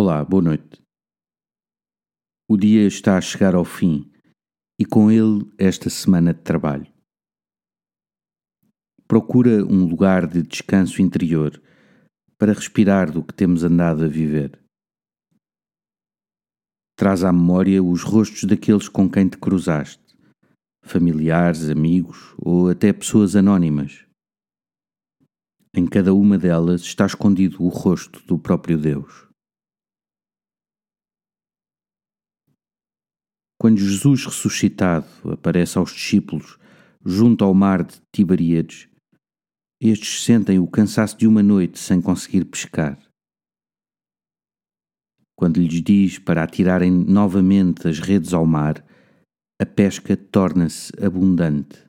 Olá, boa noite. O dia está a chegar ao fim e com ele esta semana de trabalho. Procura um lugar de descanso interior para respirar do que temos andado a viver. Traz à memória os rostos daqueles com quem te cruzaste, familiares, amigos ou até pessoas anónimas. Em cada uma delas está escondido o rosto do próprio Deus. Quando Jesus ressuscitado aparece aos discípulos junto ao mar de Tiberíades, estes sentem o cansaço de uma noite sem conseguir pescar. Quando lhes diz para atirarem novamente as redes ao mar, a pesca torna-se abundante.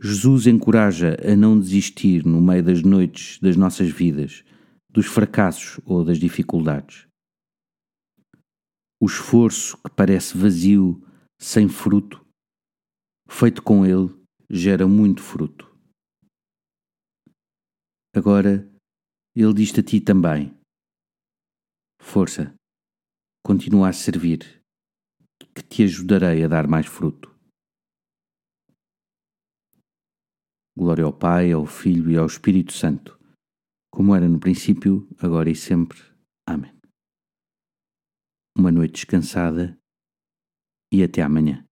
Jesus encoraja a não desistir no meio das noites das nossas vidas, dos fracassos ou das dificuldades. O esforço que parece vazio, sem fruto, feito com ele, gera muito fruto. Agora, ele diz-te a ti também: Força, continua a servir, que te ajudarei a dar mais fruto. Glória ao Pai, ao Filho e ao Espírito Santo, como era no princípio, agora e sempre. Uma noite descansada e até amanhã.